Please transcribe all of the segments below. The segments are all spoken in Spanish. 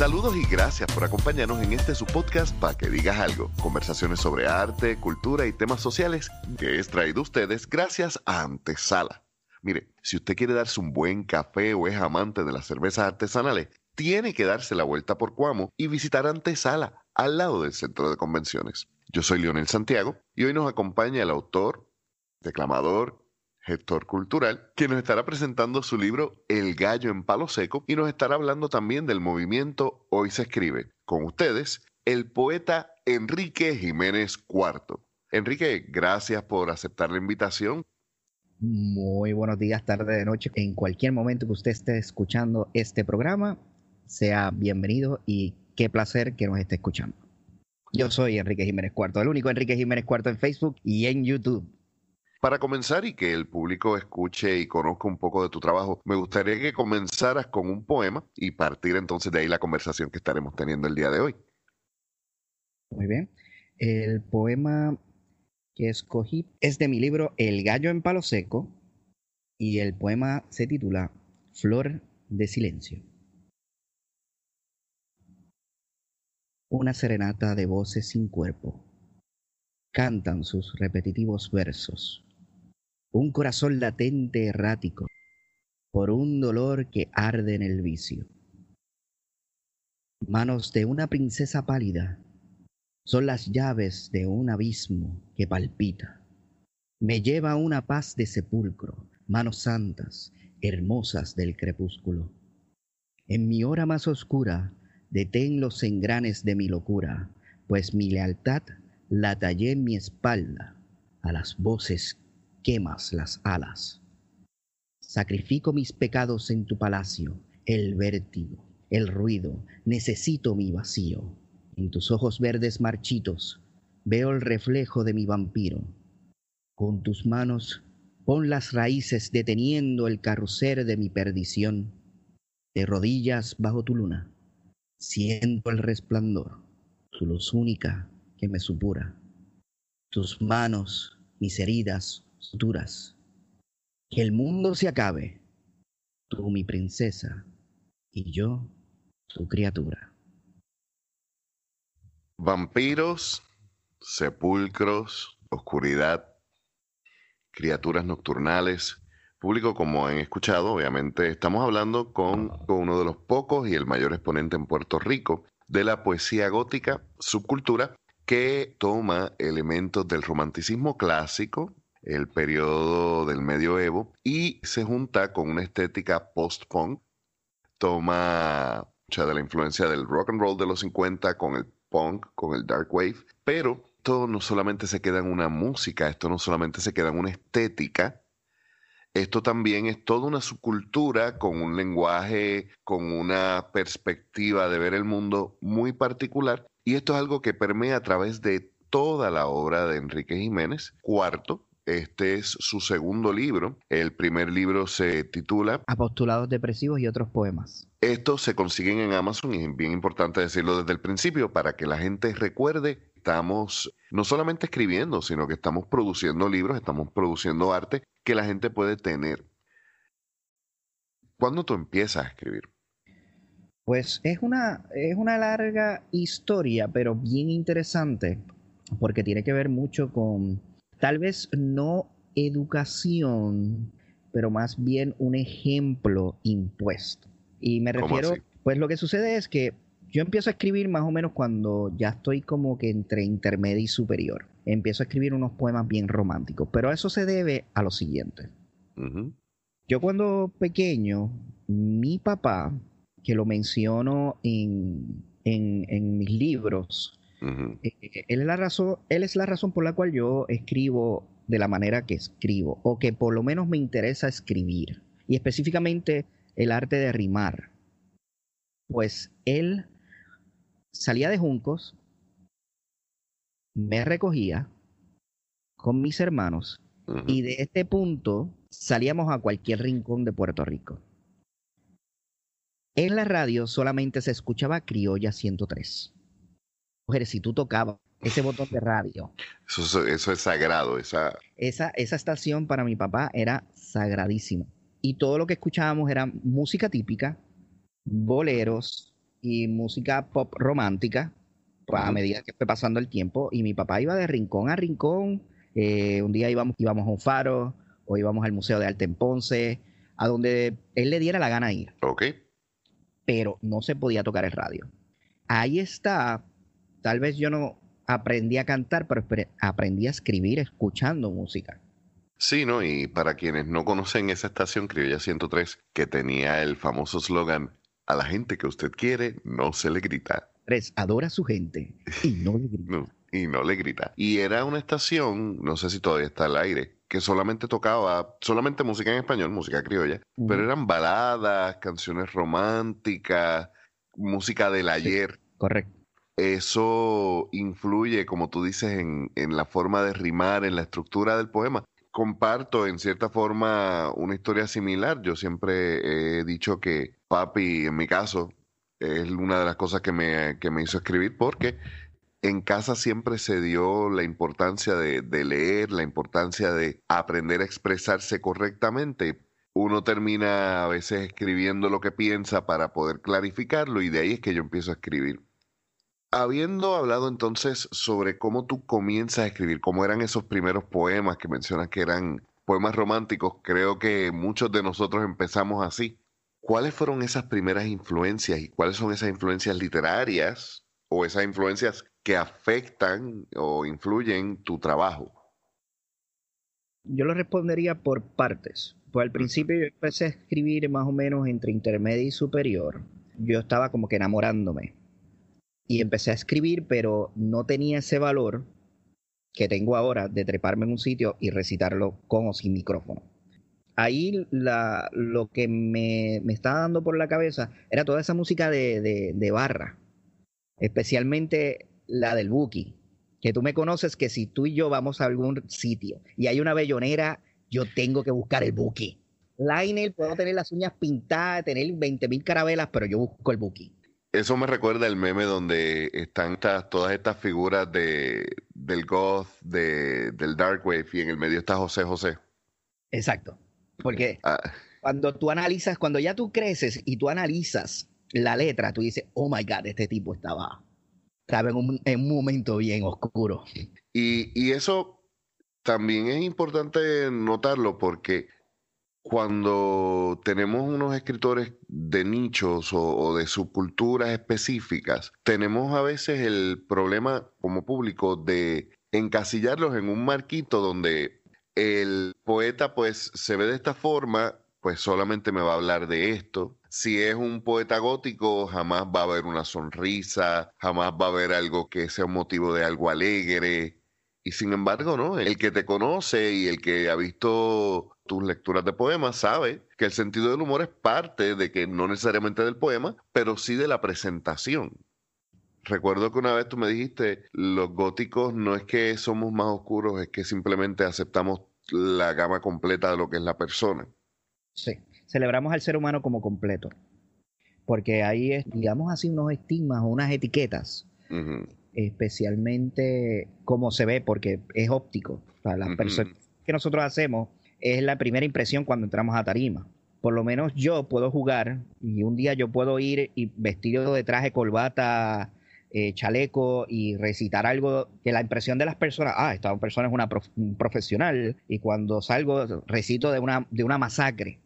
Saludos y gracias por acompañarnos en este su podcast para que digas algo. Conversaciones sobre arte, cultura y temas sociales que es traído a ustedes gracias a Antesala. Mire, si usted quiere darse un buen café o es amante de las cervezas artesanales, tiene que darse la vuelta por Cuamo y visitar Antesala, al lado del centro de convenciones. Yo soy Leonel Santiago y hoy nos acompaña el autor, declamador, gestor cultural, que nos estará presentando su libro El gallo en palo seco y nos estará hablando también del movimiento Hoy se escribe. Con ustedes, el poeta Enrique Jiménez IV. Enrique, gracias por aceptar la invitación. Muy buenos días, tarde de noche. En cualquier momento que usted esté escuchando este programa, sea bienvenido y qué placer que nos esté escuchando. Yo soy Enrique Jiménez Cuarto, el único Enrique Jiménez Cuarto en Facebook y en YouTube. Para comenzar y que el público escuche y conozca un poco de tu trabajo, me gustaría que comenzaras con un poema y partir entonces de ahí la conversación que estaremos teniendo el día de hoy. Muy bien. El poema que escogí es de mi libro El gallo en palo seco y el poema se titula Flor de silencio. Una serenata de voces sin cuerpo. Cantan sus repetitivos versos un corazón latente errático, por un dolor que arde en el vicio. Manos de una princesa pálida son las llaves de un abismo que palpita. Me lleva una paz de sepulcro, manos santas, hermosas del crepúsculo. En mi hora más oscura, detén los engranes de mi locura, pues mi lealtad la tallé en mi espalda a las voces quemas las alas. Sacrifico mis pecados en tu palacio, el vértigo, el ruido, necesito mi vacío. En tus ojos verdes marchitos veo el reflejo de mi vampiro. Con tus manos pon las raíces deteniendo el carrusel de mi perdición. De rodillas bajo tu luna, siento el resplandor, tu luz única que me supura. Tus manos, mis heridas, Que el mundo se acabe, tú mi princesa y yo tu criatura. Vampiros, sepulcros, oscuridad, criaturas nocturnales. Público, como han escuchado, obviamente estamos hablando con, con uno de los pocos y el mayor exponente en Puerto Rico de la poesía gótica, subcultura, que toma elementos del romanticismo clásico, el periodo del medioevo y se junta con una estética post-punk. Toma de la influencia del rock and roll de los 50 con el punk, con el dark wave, pero esto no solamente se queda en una música, esto no solamente se queda en una estética, esto también es toda una subcultura con un lenguaje, con una perspectiva de ver el mundo muy particular. Y esto es algo que permea a través de toda la obra de Enrique Jiménez. Cuarto, este es su segundo libro. El primer libro se titula Apostulados depresivos y otros poemas. Estos se consiguen en Amazon y es bien importante decirlo desde el principio para que la gente recuerde estamos no solamente escribiendo, sino que estamos produciendo libros, estamos produciendo arte que la gente puede tener. ¿Cuándo tú empiezas a escribir? Pues es una, es una larga historia, pero bien interesante, porque tiene que ver mucho con tal vez no educación, pero más bien un ejemplo impuesto. Y me refiero, pues lo que sucede es que yo empiezo a escribir más o menos cuando ya estoy como que entre intermedio y superior. Empiezo a escribir unos poemas bien románticos, pero eso se debe a lo siguiente. Yo cuando pequeño, mi papá, que lo menciono en, en mis libros, eh, eh, él, es la razón, él es la razón por la cual yo escribo de la manera que escribo, o que por lo menos me interesa escribir, y específicamente el arte de rimar. Pues él salía de Juncos, me recogía con mis hermanos, y de este punto salíamos a cualquier rincón de Puerto Rico. En la radio solamente se escuchaba Criolla 103 si tú tocabas ese botón de radio. Eso, eso, es sagrado. Esa... esa... Esa estación para mi papá era sagradísima. Y todo lo que escuchábamos era música típica, boleros, y música pop romántica pues, a medida que fue pasando el tiempo. Y mi papá iba de rincón a rincón. Eh, un día íbamos, íbamos a un faro o íbamos al Museo de Arte en Ponce, a donde él le diera la gana ir. Ok. Pero no se podía tocar el radio. Ahí está, tal vez yo no aprendí a cantar, pero aprendí a escribir escuchando música. Sí, ¿no? Y para quienes no conocen esa estación Criolla 103, que tenía el famoso slogan, a la gente que usted quiere, no se le grita. Tres, adora a su gente y no le grita. y no le grita. Y era una estación, no sé si todavía está al aire, que solamente tocaba, solamente música en español, música criolla, pero eran baladas, canciones románticas, música del ayer. correcto. Eso influye, como tú dices, en, la forma de rimar, en la estructura del poema comparto en cierta forma una historia similar. Yo siempre he dicho que papi, en mi caso, es una de las cosas que me, que me hizo escribir porque en casa siempre se dio la importancia de, leer, la importancia de aprender a expresarse correctamente. Uno termina a veces escribiendo lo que piensa para poder clarificarlo y de ahí es que yo empiezo a escribir. Habiendo hablado entonces sobre cómo tú comienzas a escribir, cómo eran esos primeros poemas que mencionas que eran poemas románticos, creo que muchos de nosotros empezamos así. ¿Cuáles fueron esas primeras influencias y cuáles son esas influencias literarias o esas influencias que afectan o influyen tu trabajo? Yo lo respondería por partes. Pues al principio yo empecé a escribir más o menos entre intermedio y superior. Yo estaba como que enamorándome y empecé a escribir, pero no tenía ese valor que tengo ahora de treparme en un sitio y recitarlo con o sin micrófono. Ahí lo que me, me, estaba dando por la cabeza era toda esa música de, de, barra, especialmente la del Buki, que tú me conoces que si tú y yo vamos a algún sitio y hay una bellonera, yo tengo que buscar el Buki. Lionel, puedo tener las uñas pintadas, tener 20.000 carabelas, pero yo busco el Buki. Eso me recuerda el meme donde están todas estas figuras de, del goth, de, del dark wave, y en el medio está José José. Exacto. Porque ah. cuando tú analizas, cuando ya tú creces y tú analizas la letra, tú dices, oh my God, este tipo estaba, estaba en, un, en un momento bien oscuro. Y, y eso también es importante notarlo porque cuando tenemos unos escritores de nichos o, de subculturas específicas, tenemos a veces el problema como público de encasillarlos en un marquito donde el poeta pues se ve de esta forma, pues solamente me va a hablar de esto. Si es un poeta gótico, jamás va a haber una sonrisa, jamás va a haber algo que sea un motivo de algo alegre. Y sin embargo, ¿no? El que te conoce y el que ha visto tus lecturas de poemas sabe que el sentido del humor es parte de que no necesariamente del poema, pero sí de la presentación. Recuerdo que una vez tú me dijiste, los góticos no es que somos más oscuros, es que simplemente aceptamos la gama completa de lo que es la persona. Sí, celebramos al ser humano como completo, porque ahí es, digamos así, unos estigmas o unas etiquetas, especialmente como se ve, porque es óptico. O las personas que nosotros hacemos es la primera impresión cuando entramos a tarima. Por lo menos yo puedo jugar y un día yo puedo ir y vestido de traje, corbata, eh, chaleco y recitar algo que la impresión de las personas, ah, esta persona es una un profesional y cuando salgo recito de una, de una masacre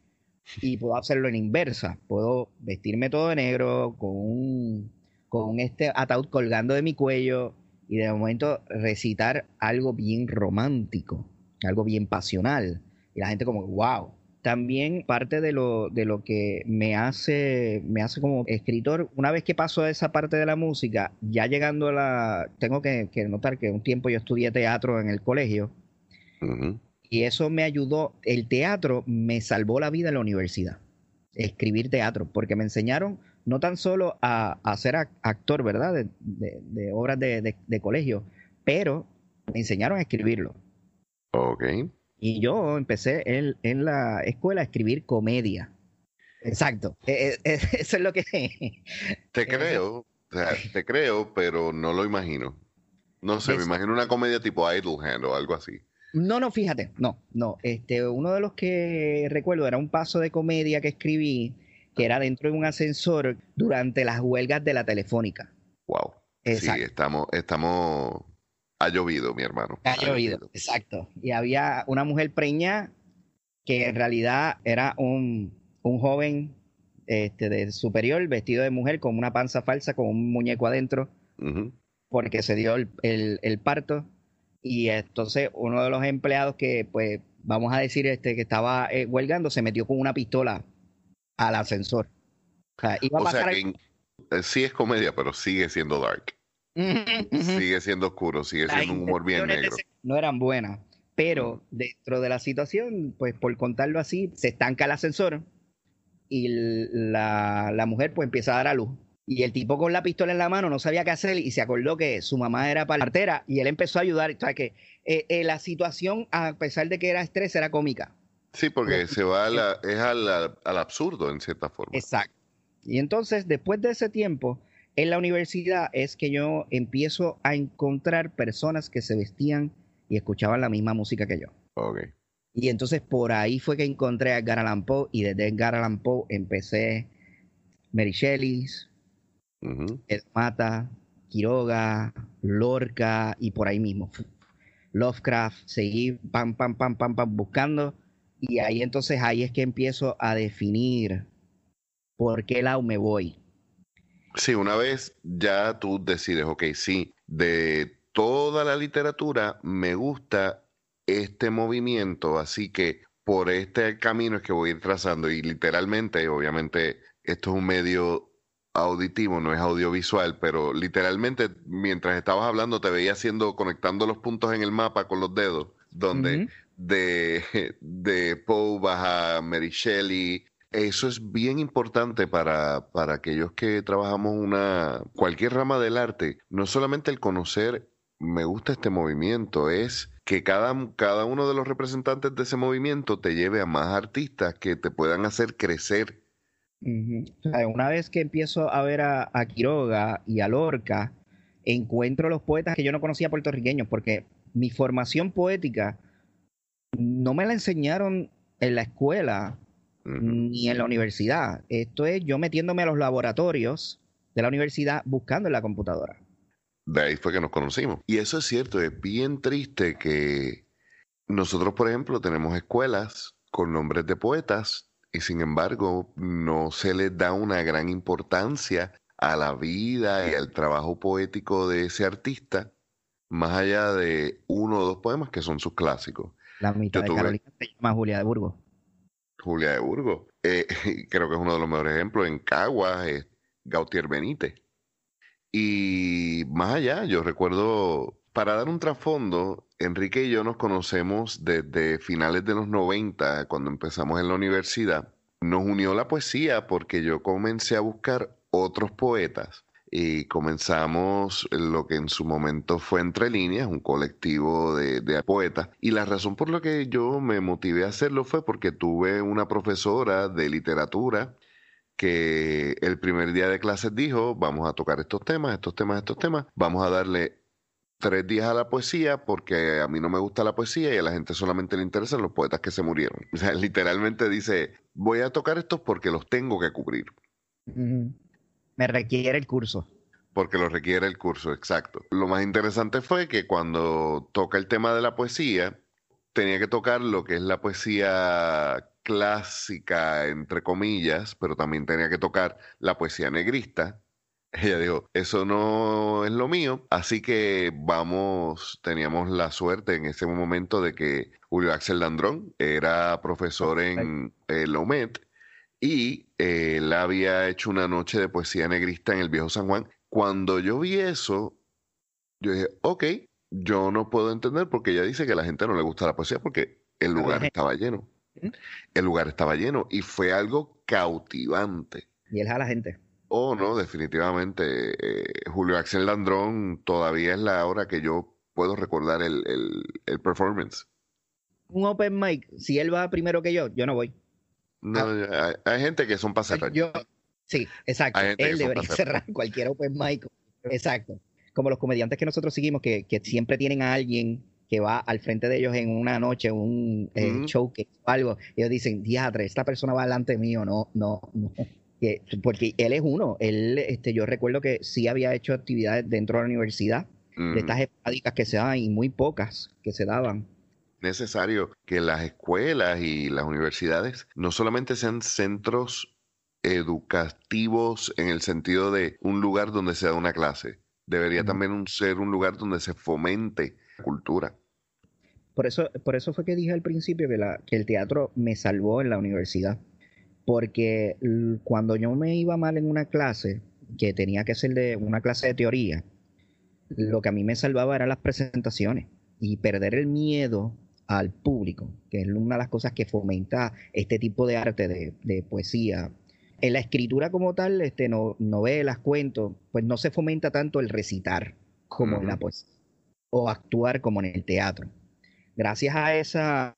y puedo hacerlo en inversa, puedo vestirme todo de negro con un, con este ataúd colgando de mi cuello y de momento recitar algo bien romántico, algo bien pasional y la gente como, wow. También parte de lo, de lo que me hace, me hace como escritor, una vez que paso a esa parte de la música, ya llegando a la... Tengo que, notar que un tiempo yo estudié teatro en el colegio y eso me ayudó, el teatro me salvó la vida en la universidad, escribir teatro, porque me enseñaron no tan solo a, ser actor, ¿verdad? De, obras de, de, colegio, pero me enseñaron a escribirlo. Ok. Y yo empecé en, en la escuela a escribir comedia. Exacto. E, e, e, eso es lo que... Te creo, te creo, pero no lo imagino. No sé, me imagino una comedia tipo Idle Hand o algo así. No, no, fíjate, no, no. Este, uno de los que recuerdo era un paso de comedia que escribí que era dentro de un ascensor durante las huelgas de la telefónica. Wow. Sí, estamos, estamos, ha llovido, mi hermano. Ha, llovido, exacto. Y había una mujer preña que en realidad era un, un joven este, de superior vestido de mujer con una panza falsa, con un muñeco adentro, porque se dio el, el, parto. Y entonces uno de los empleados que, pues, vamos a decir, este, que estaba eh, huelgando, se metió con una pistola al ascensor. O sea, iba a pasar eh, sí es comedia, pero sigue siendo dark. Sigue siendo oscuro, sigue siendo un humor bien negro. No eran buenas, pero dentro de la situación, pues por contarlo así, se estanca el ascensor y la, la mujer pues empieza a dar a luz. Y el tipo con la pistola en la mano no sabía qué hacer y se acordó que su mamá era partera y él empezó a ayudar. O sea que eh, eh, la situación, a pesar de que era estrés, era cómica. Sí, porque se va es al, al, absurdo en cierta forma. Exacto. Y entonces, después de ese tiempo, en la universidad es que yo empiezo a encontrar personas que se vestían y escuchaban la misma música que yo. Okay. Y entonces por ahí fue que encontré a Edgar Allan Poe y desde Edgar Allan Poe empecé Mary Shelley, Mata, Quiroga, Lorca y por ahí mismo. Lovecraft, seguí pam, pam, pam, pam, pam, buscando. Y ahí entonces ahí es que empiezo a definir por qué lado me voy. Sí, una vez ya tú decides, ok, sí, de toda la literatura me gusta este movimiento, así que por este camino es que voy a ir trazando y literalmente, obviamente, esto es un medio auditivo, no es audiovisual, pero literalmente mientras estabas hablando te veía haciendo, conectando los puntos en el mapa con los dedos, donde de, de Poe vas a Mary Shelley, eso es bien importante para, para aquellos que trabajamos una cualquier rama del arte. No solamente el conocer, me gusta este movimiento, es que cada, cada uno de los representantes de ese movimiento te lleve a más artistas que te puedan hacer crecer. una vez que empiezo a ver a, a, Quiroga y a Lorca, encuentro los poetas que yo no conocía puertorriqueños, porque mi formación poética no me la enseñaron en la escuela ni en la universidad. Esto es yo metiéndome a los laboratorios de la universidad buscando en la computadora. De ahí fue que nos conocimos. Y eso es cierto, es bien triste que nosotros, por ejemplo, tenemos escuelas con nombres de poetas y sin embargo no se les da una gran importancia a la vida y al trabajo poético de ese artista, más allá de uno o dos poemas que son sus clásicos. La mitad de Carolina se llama Julia de Burgos. Julia de Burgos. Eh, creo que es uno de los mejores ejemplos. En Caguas es Gautier Benítez. Y más allá, yo recuerdo, para dar un trasfondo, Enrique y yo nos conocemos desde finales de los 90, cuando empezamos en la universidad. Nos unió la poesía porque yo comencé a buscar otros poetas y comenzamos lo que en su momento fue Entre Líneas, un colectivo de, poetas. Y la razón por la que yo me motivé a hacerlo fue porque tuve una profesora de literatura que el primer día de clases dijo, vamos a tocar estos temas, estos temas, estos temas, vamos a darle tres días a la poesía porque a mí no me gusta la poesía y a la gente solamente le interesan los poetas que se murieron. O sea, literalmente dice, voy a tocar estos porque los tengo que cubrir. Me requiere el curso. Porque lo requiere el curso, exacto. Lo más interesante fue que cuando toca el tema de la poesía, tenía que tocar lo que es la poesía clásica, entre comillas, pero también tenía que tocar la poesía negrista. Ella dijo, eso no es lo mío, así que vamos, teníamos la suerte en ese momento de que Julio Axel Landrón era profesor en el OMED y eh, él había hecho una noche de poesía negrista en el viejo San Juan. Cuando yo vi eso, yo dije, ok, yo no puedo entender porque ella dice que a la gente no le gusta la poesía porque el lugar estaba lleno. El lugar estaba lleno y fue algo cautivante. Y él a la gente. Oh, no, definitivamente. Eh, Julio Axel Landrón todavía es la hora que yo puedo recordar el, el performance. Un open mic, si él va primero que yo, yo no voy. No, ah. hay, gente que son para Yo, sí, exacto. Él debería cerrar cualquier open mic. Exacto. Como los comediantes que nosotros seguimos, que, que, siempre tienen a alguien que va al frente de ellos en una noche, un eh, show que o algo, ellos dicen, diadre, esta persona va delante mío, no, no, no. Que, porque él es uno. Él, este, yo recuerdo que sí había hecho actividades dentro de la universidad, de estas estadísticas que se daban y muy pocas que se daban necesario que las escuelas y las universidades no solamente sean centros educativos en el sentido de un lugar donde se da una clase, debería también ser un lugar donde se fomente la cultura. Por eso, por eso fue que dije al principio que, la, que el teatro me salvó en la universidad. Porque cuando yo me iba mal en una clase, que tenía que ser de una clase de teoría, lo que a mí me salvaba eran las presentaciones y perder el miedo al público, que es una de las cosas que fomenta este tipo de arte de, poesía. En la escritura como tal, este, no, novelas, cuentos, pues no se fomenta tanto el recitar como en la poesía o actuar como en el teatro. Gracias a esa,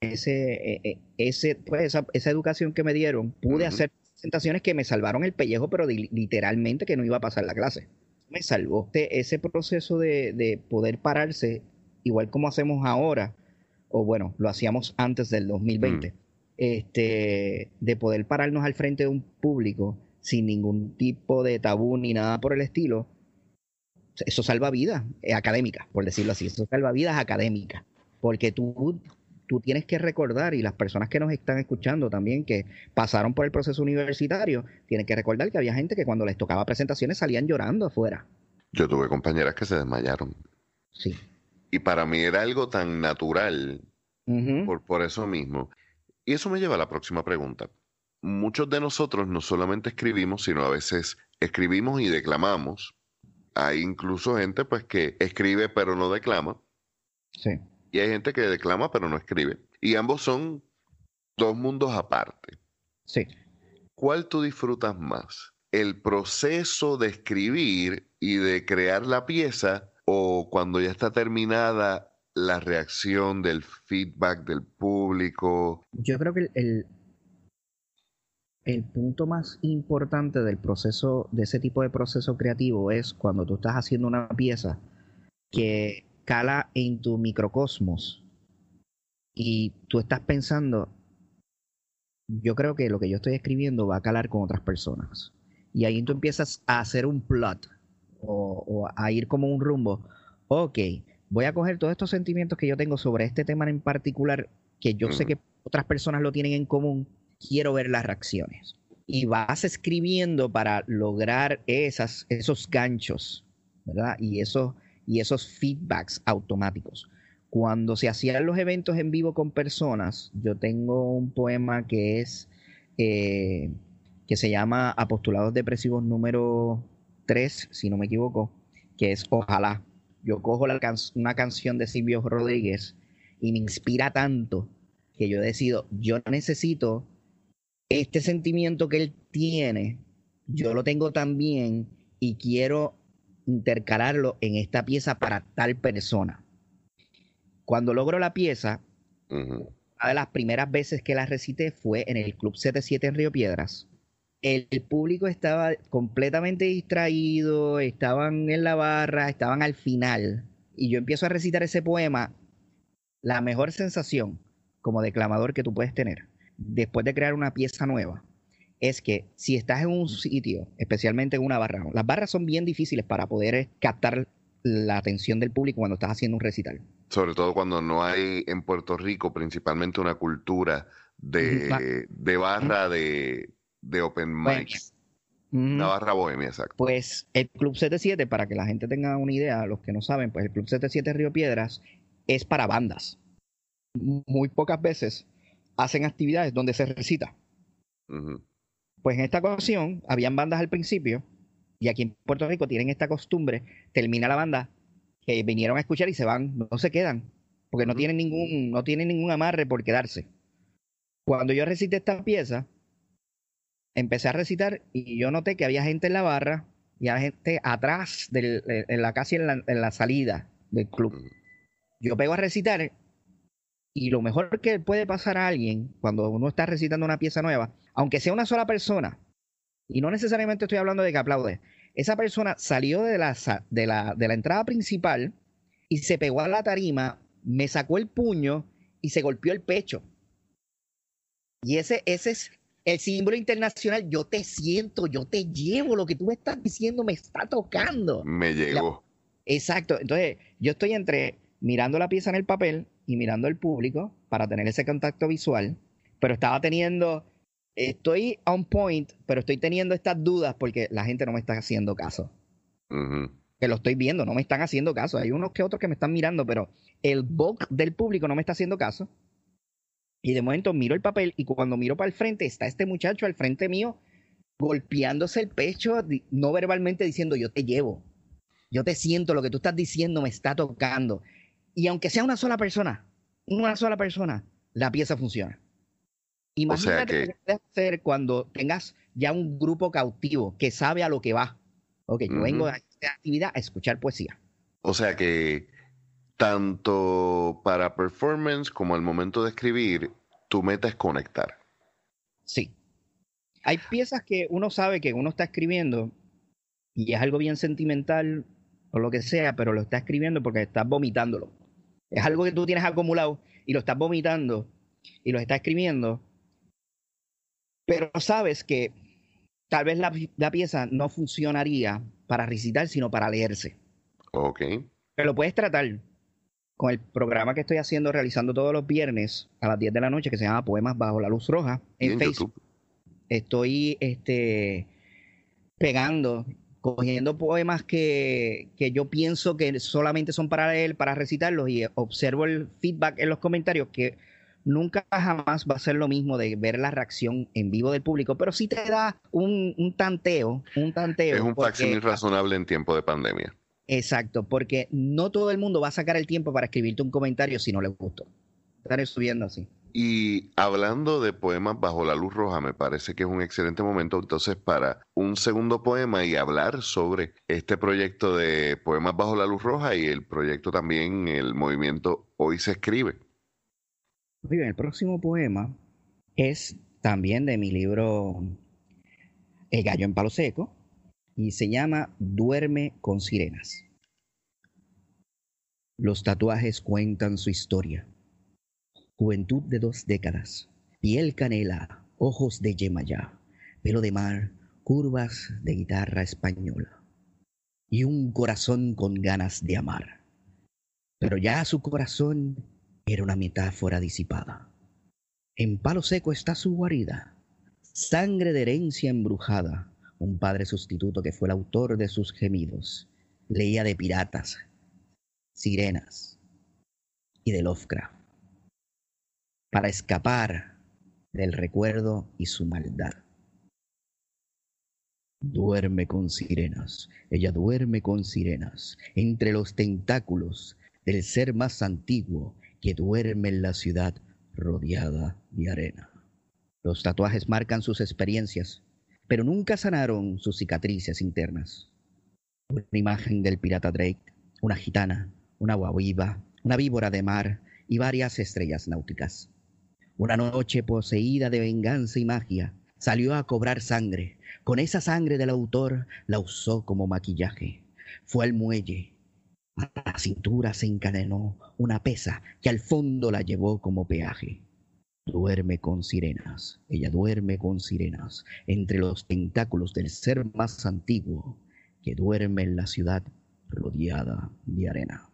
ese, e, e, ese, pues esa, educación que me dieron, pude hacer presentaciones que me salvaron el pellejo, pero literalmente que no iba a pasar la clase. Me salvó este, ese proceso de, de poder pararse, igual como hacemos ahora, o bueno, lo hacíamos antes del 2020, mm. este, de poder pararnos al frente de un público sin ningún tipo de tabú ni nada por el estilo, eso salva vidas eh, académicas, por decirlo así, eso salva vidas académicas, porque tú, tú tienes que recordar, y las personas que nos están escuchando también, que pasaron por el proceso universitario, tienen que recordar que había gente que cuando les tocaba presentaciones salían llorando afuera. Yo tuve compañeras que se desmayaron. Sí. Y para mí era algo tan natural por, por eso mismo. Y eso me lleva a la próxima pregunta. Muchos de nosotros no solamente escribimos, sino a veces escribimos y declamamos. Hay incluso gente pues que escribe pero no declama. Sí. Y hay gente que declama pero no escribe. Y ambos son dos mundos aparte. Sí. ¿Cuál tú disfrutas más? ¿El proceso de escribir y de crear la pieza o cuando ya está terminada la reacción del feedback del público? Yo creo que el, el, punto más importante del proceso, de ese tipo de proceso creativo es cuando tú estás haciendo una pieza que cala en tu microcosmos y tú estás pensando, yo creo que lo que yo estoy escribiendo va a calar con otras personas. Y ahí tú empiezas a hacer un plot o, a ir como un rumbo, ok, voy a coger todos estos sentimientos que yo tengo sobre este tema en particular, que yo sé que otras personas lo tienen en común, quiero ver las reacciones. Y vas escribiendo para lograr esas, esos ganchos, ¿verdad? Y esos, y esos feedbacks automáticos. Cuando se hacían los eventos en vivo con personas, yo tengo un poema que es eh, que se llama Apostolados Depresivos número tres, si no me equivoco, que es Ojalá. Yo cojo la una canción de Silvio Rodríguez y me inspira tanto que yo decido, yo necesito este sentimiento que él tiene, yo lo tengo también y quiero intercalarlo en esta pieza para tal persona. Cuando logro la pieza, una de las primeras veces que la recité fue en el Club 77 en Río Piedras el público estaba completamente distraído, estaban en la barra, estaban al final. Y yo empiezo a recitar ese poema, la mejor sensación como declamador que tú puedes tener después de crear una pieza nueva es que si estás en un sitio, especialmente en una barra, las barras son bien difíciles para poder captar la atención del público cuando estás haciendo un recital. Sobre todo cuando no hay en Puerto Rico principalmente una cultura de, de barra, de, de Open Mic. Navarra Bohemia, exacto. Pues el Club 77, para que la gente tenga una idea, los que no saben, pues el Club 77 Río Piedras es para bandas. Muy pocas veces hacen actividades donde se recita. Pues en esta ocasión, habían bandas al principio, y aquí en Puerto Rico tienen esta costumbre, termina la banda, que vinieron a escuchar y se van, no se quedan, porque no tienen ningún, no tienen ningún amarre por quedarse. Cuando yo recité esta pieza, empecé a recitar y yo noté que había gente en la barra y había gente atrás, de en la, casi en la, salida del club. Yo pego a recitar y lo mejor que puede pasar a alguien cuando uno está recitando una pieza nueva, aunque sea una sola persona, y no necesariamente estoy hablando de que aplaude, esa persona salió de la, de la, de la entrada principal y se pegó a la tarima, me sacó el puño y se golpeó el pecho. Y ese, ese es el símbolo internacional, yo te siento, yo te llevo, lo que tú me estás diciendo me está tocando. Me llegó. exacto. Entonces, yo estoy entre mirando la pieza en el papel y mirando al público para tener ese contacto visual, pero estaba teniendo, estoy on point, pero estoy teniendo estas dudas porque la gente no me está haciendo caso. Que lo estoy viendo, no me están haciendo caso. Hay unos que otros que me están mirando, pero el bulk del público no me está haciendo caso. Y de momento miro el papel y cuando miro para el frente está este muchacho al frente mío golpeándose el pecho, no verbalmente diciendo yo te llevo, yo te siento, lo que tú estás diciendo me está tocando. Y aunque sea una sola persona, una sola persona, la pieza funciona. Imagínate que... lo que puedes hacer cuando tengas ya un grupo cautivo que sabe a lo que va. Ok, yo vengo a esta actividad a escuchar poesía. O sea que tanto para performance como al momento de escribir, tu meta es conectar. Sí. Hay piezas que uno sabe que uno está escribiendo y es algo bien sentimental o lo que sea, pero lo está escribiendo porque estás vomitándolo. Es algo que tú tienes acumulado y lo estás vomitando y lo estás escribiendo, pero sabes que tal vez la, la pieza no funcionaría para recitar, sino para leerse. Ok. Pero lo puedes tratar con el programa que estoy haciendo, realizando todos los viernes a las 10 de la noche, que se llama Poemas Bajo la Luz Roja, en, Facebook. Estoy este, pegando, cogiendo poemas que, que, yo pienso que solamente son para él, para recitarlos, y observo el feedback en los comentarios, que nunca jamás va a ser lo mismo de ver la reacción en vivo del público, pero sí te da un, un tanteo, un tanteo. Es un facsimil razonable en tiempo de pandemia. Exacto, porque no todo el mundo va a sacar el tiempo para escribirte un comentario si no le gustó. Estaré subiendo así. Y hablando de poemas bajo la luz roja, me parece que es un excelente momento entonces para un segundo poema y hablar sobre este proyecto de poemas bajo la luz roja y el proyecto también, el movimiento Hoy se escribe. Muy bien, el próximo poema es también de mi libro El gallo en palo seco, y se llama Duerme con sirenas. Los tatuajes cuentan su historia. Juventud de dos décadas, piel canela, ojos de yemayá, pelo de mar, curvas de guitarra española y un corazón con ganas de amar. Pero ya su corazón era una metáfora disipada. En palo seco está su guarida, sangre de herencia embrujada, un padre sustituto que fue el autor de sus gemidos. Leía de piratas, sirenas y de Lovecraft. Para escapar del recuerdo y su maldad. Duerme con sirenas, ella duerme con sirenas, entre los tentáculos del ser más antiguo que duerme en la ciudad rodeada de arena. Los tatuajes marcan sus experiencias, pero nunca sanaron sus cicatrices internas. Una imagen del pirata Drake, una gitana, una guaviva, una víbora de mar y varias estrellas náuticas. Una noche poseída de venganza y magia, salió a cobrar sangre. Con esa sangre del autor la usó como maquillaje. Fue al muelle. A la cintura se encadenó una pesa que al fondo la llevó como peaje. Duerme con sirenas, ella duerme con sirenas, entre los tentáculos del ser más antiguo que duerme en la ciudad rodeada de arena.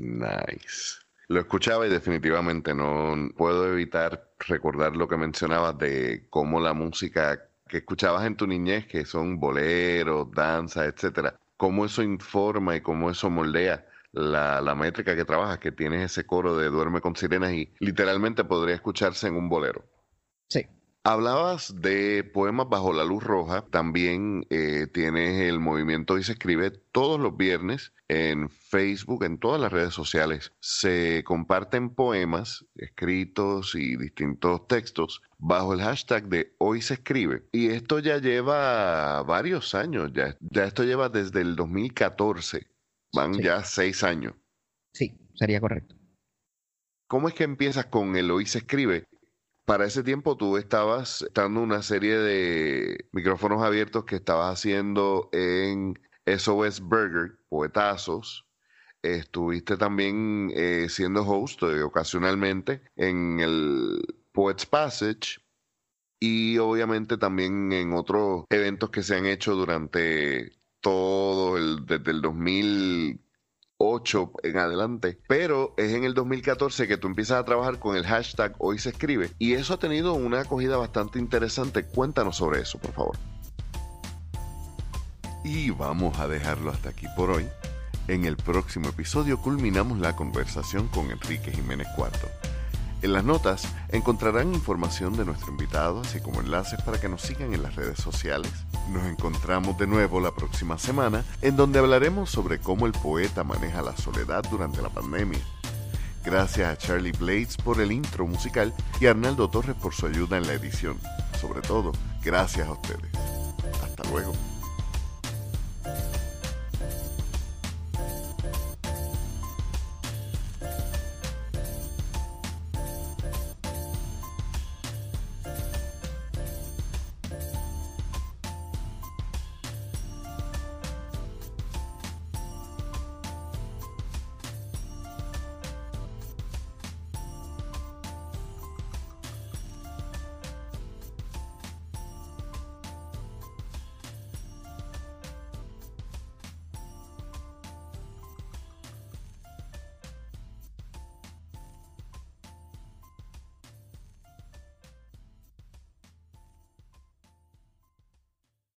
Nice. Lo escuchaba y definitivamente no puedo evitar recordar lo que mencionabas de cómo la música que escuchabas en tu niñez, que son boleros, danza, etcétera, cómo eso informa y cómo eso moldea la, la, métrica que trabajas, que tienes ese coro de Duerme con Sirenas y literalmente podría escucharse en un bolero. Sí. Hablabas de poemas bajo la luz roja, también eh, tienes el movimiento y se escribe todos los viernes en Facebook, en todas las redes sociales. Se comparten poemas escritos y distintos textos bajo el hashtag de Hoy se escribe. Y esto ya lleva varios años, ya, ya esto lleva desde el 2014 Van ya seis años. Sí, sería correcto. ¿Cómo es que empiezas con el Hoy se escribe? Para ese tiempo tú estabas dando una serie de micrófonos abiertos que estabas haciendo en SOS Burger, Poetazos. Estuviste también eh, siendo host eh, ocasionalmente en el Poets Passage y obviamente también en otros eventos que se han hecho durante todo desde el 2008 en adelante, pero es en el 2014 que tú empiezas a trabajar con el hashtag Hoy se escribe y eso ha tenido una acogida bastante interesante. Cuéntanos sobre eso, por favor. Y vamos a dejarlo hasta aquí por hoy. En el próximo episodio culminamos la conversación con Enrique Jiménez Cuarto. En las notas encontrarán información de nuestro invitado, así como enlaces para que nos sigan en las redes sociales. Nos encontramos de nuevo la próxima semana, en donde hablaremos sobre cómo el poeta maneja la soledad durante la pandemia. Gracias a Charlie Blades por el intro musical y a Arnaldo Torres por su ayuda en la edición. Sobre todo, gracias a ustedes. Hasta luego.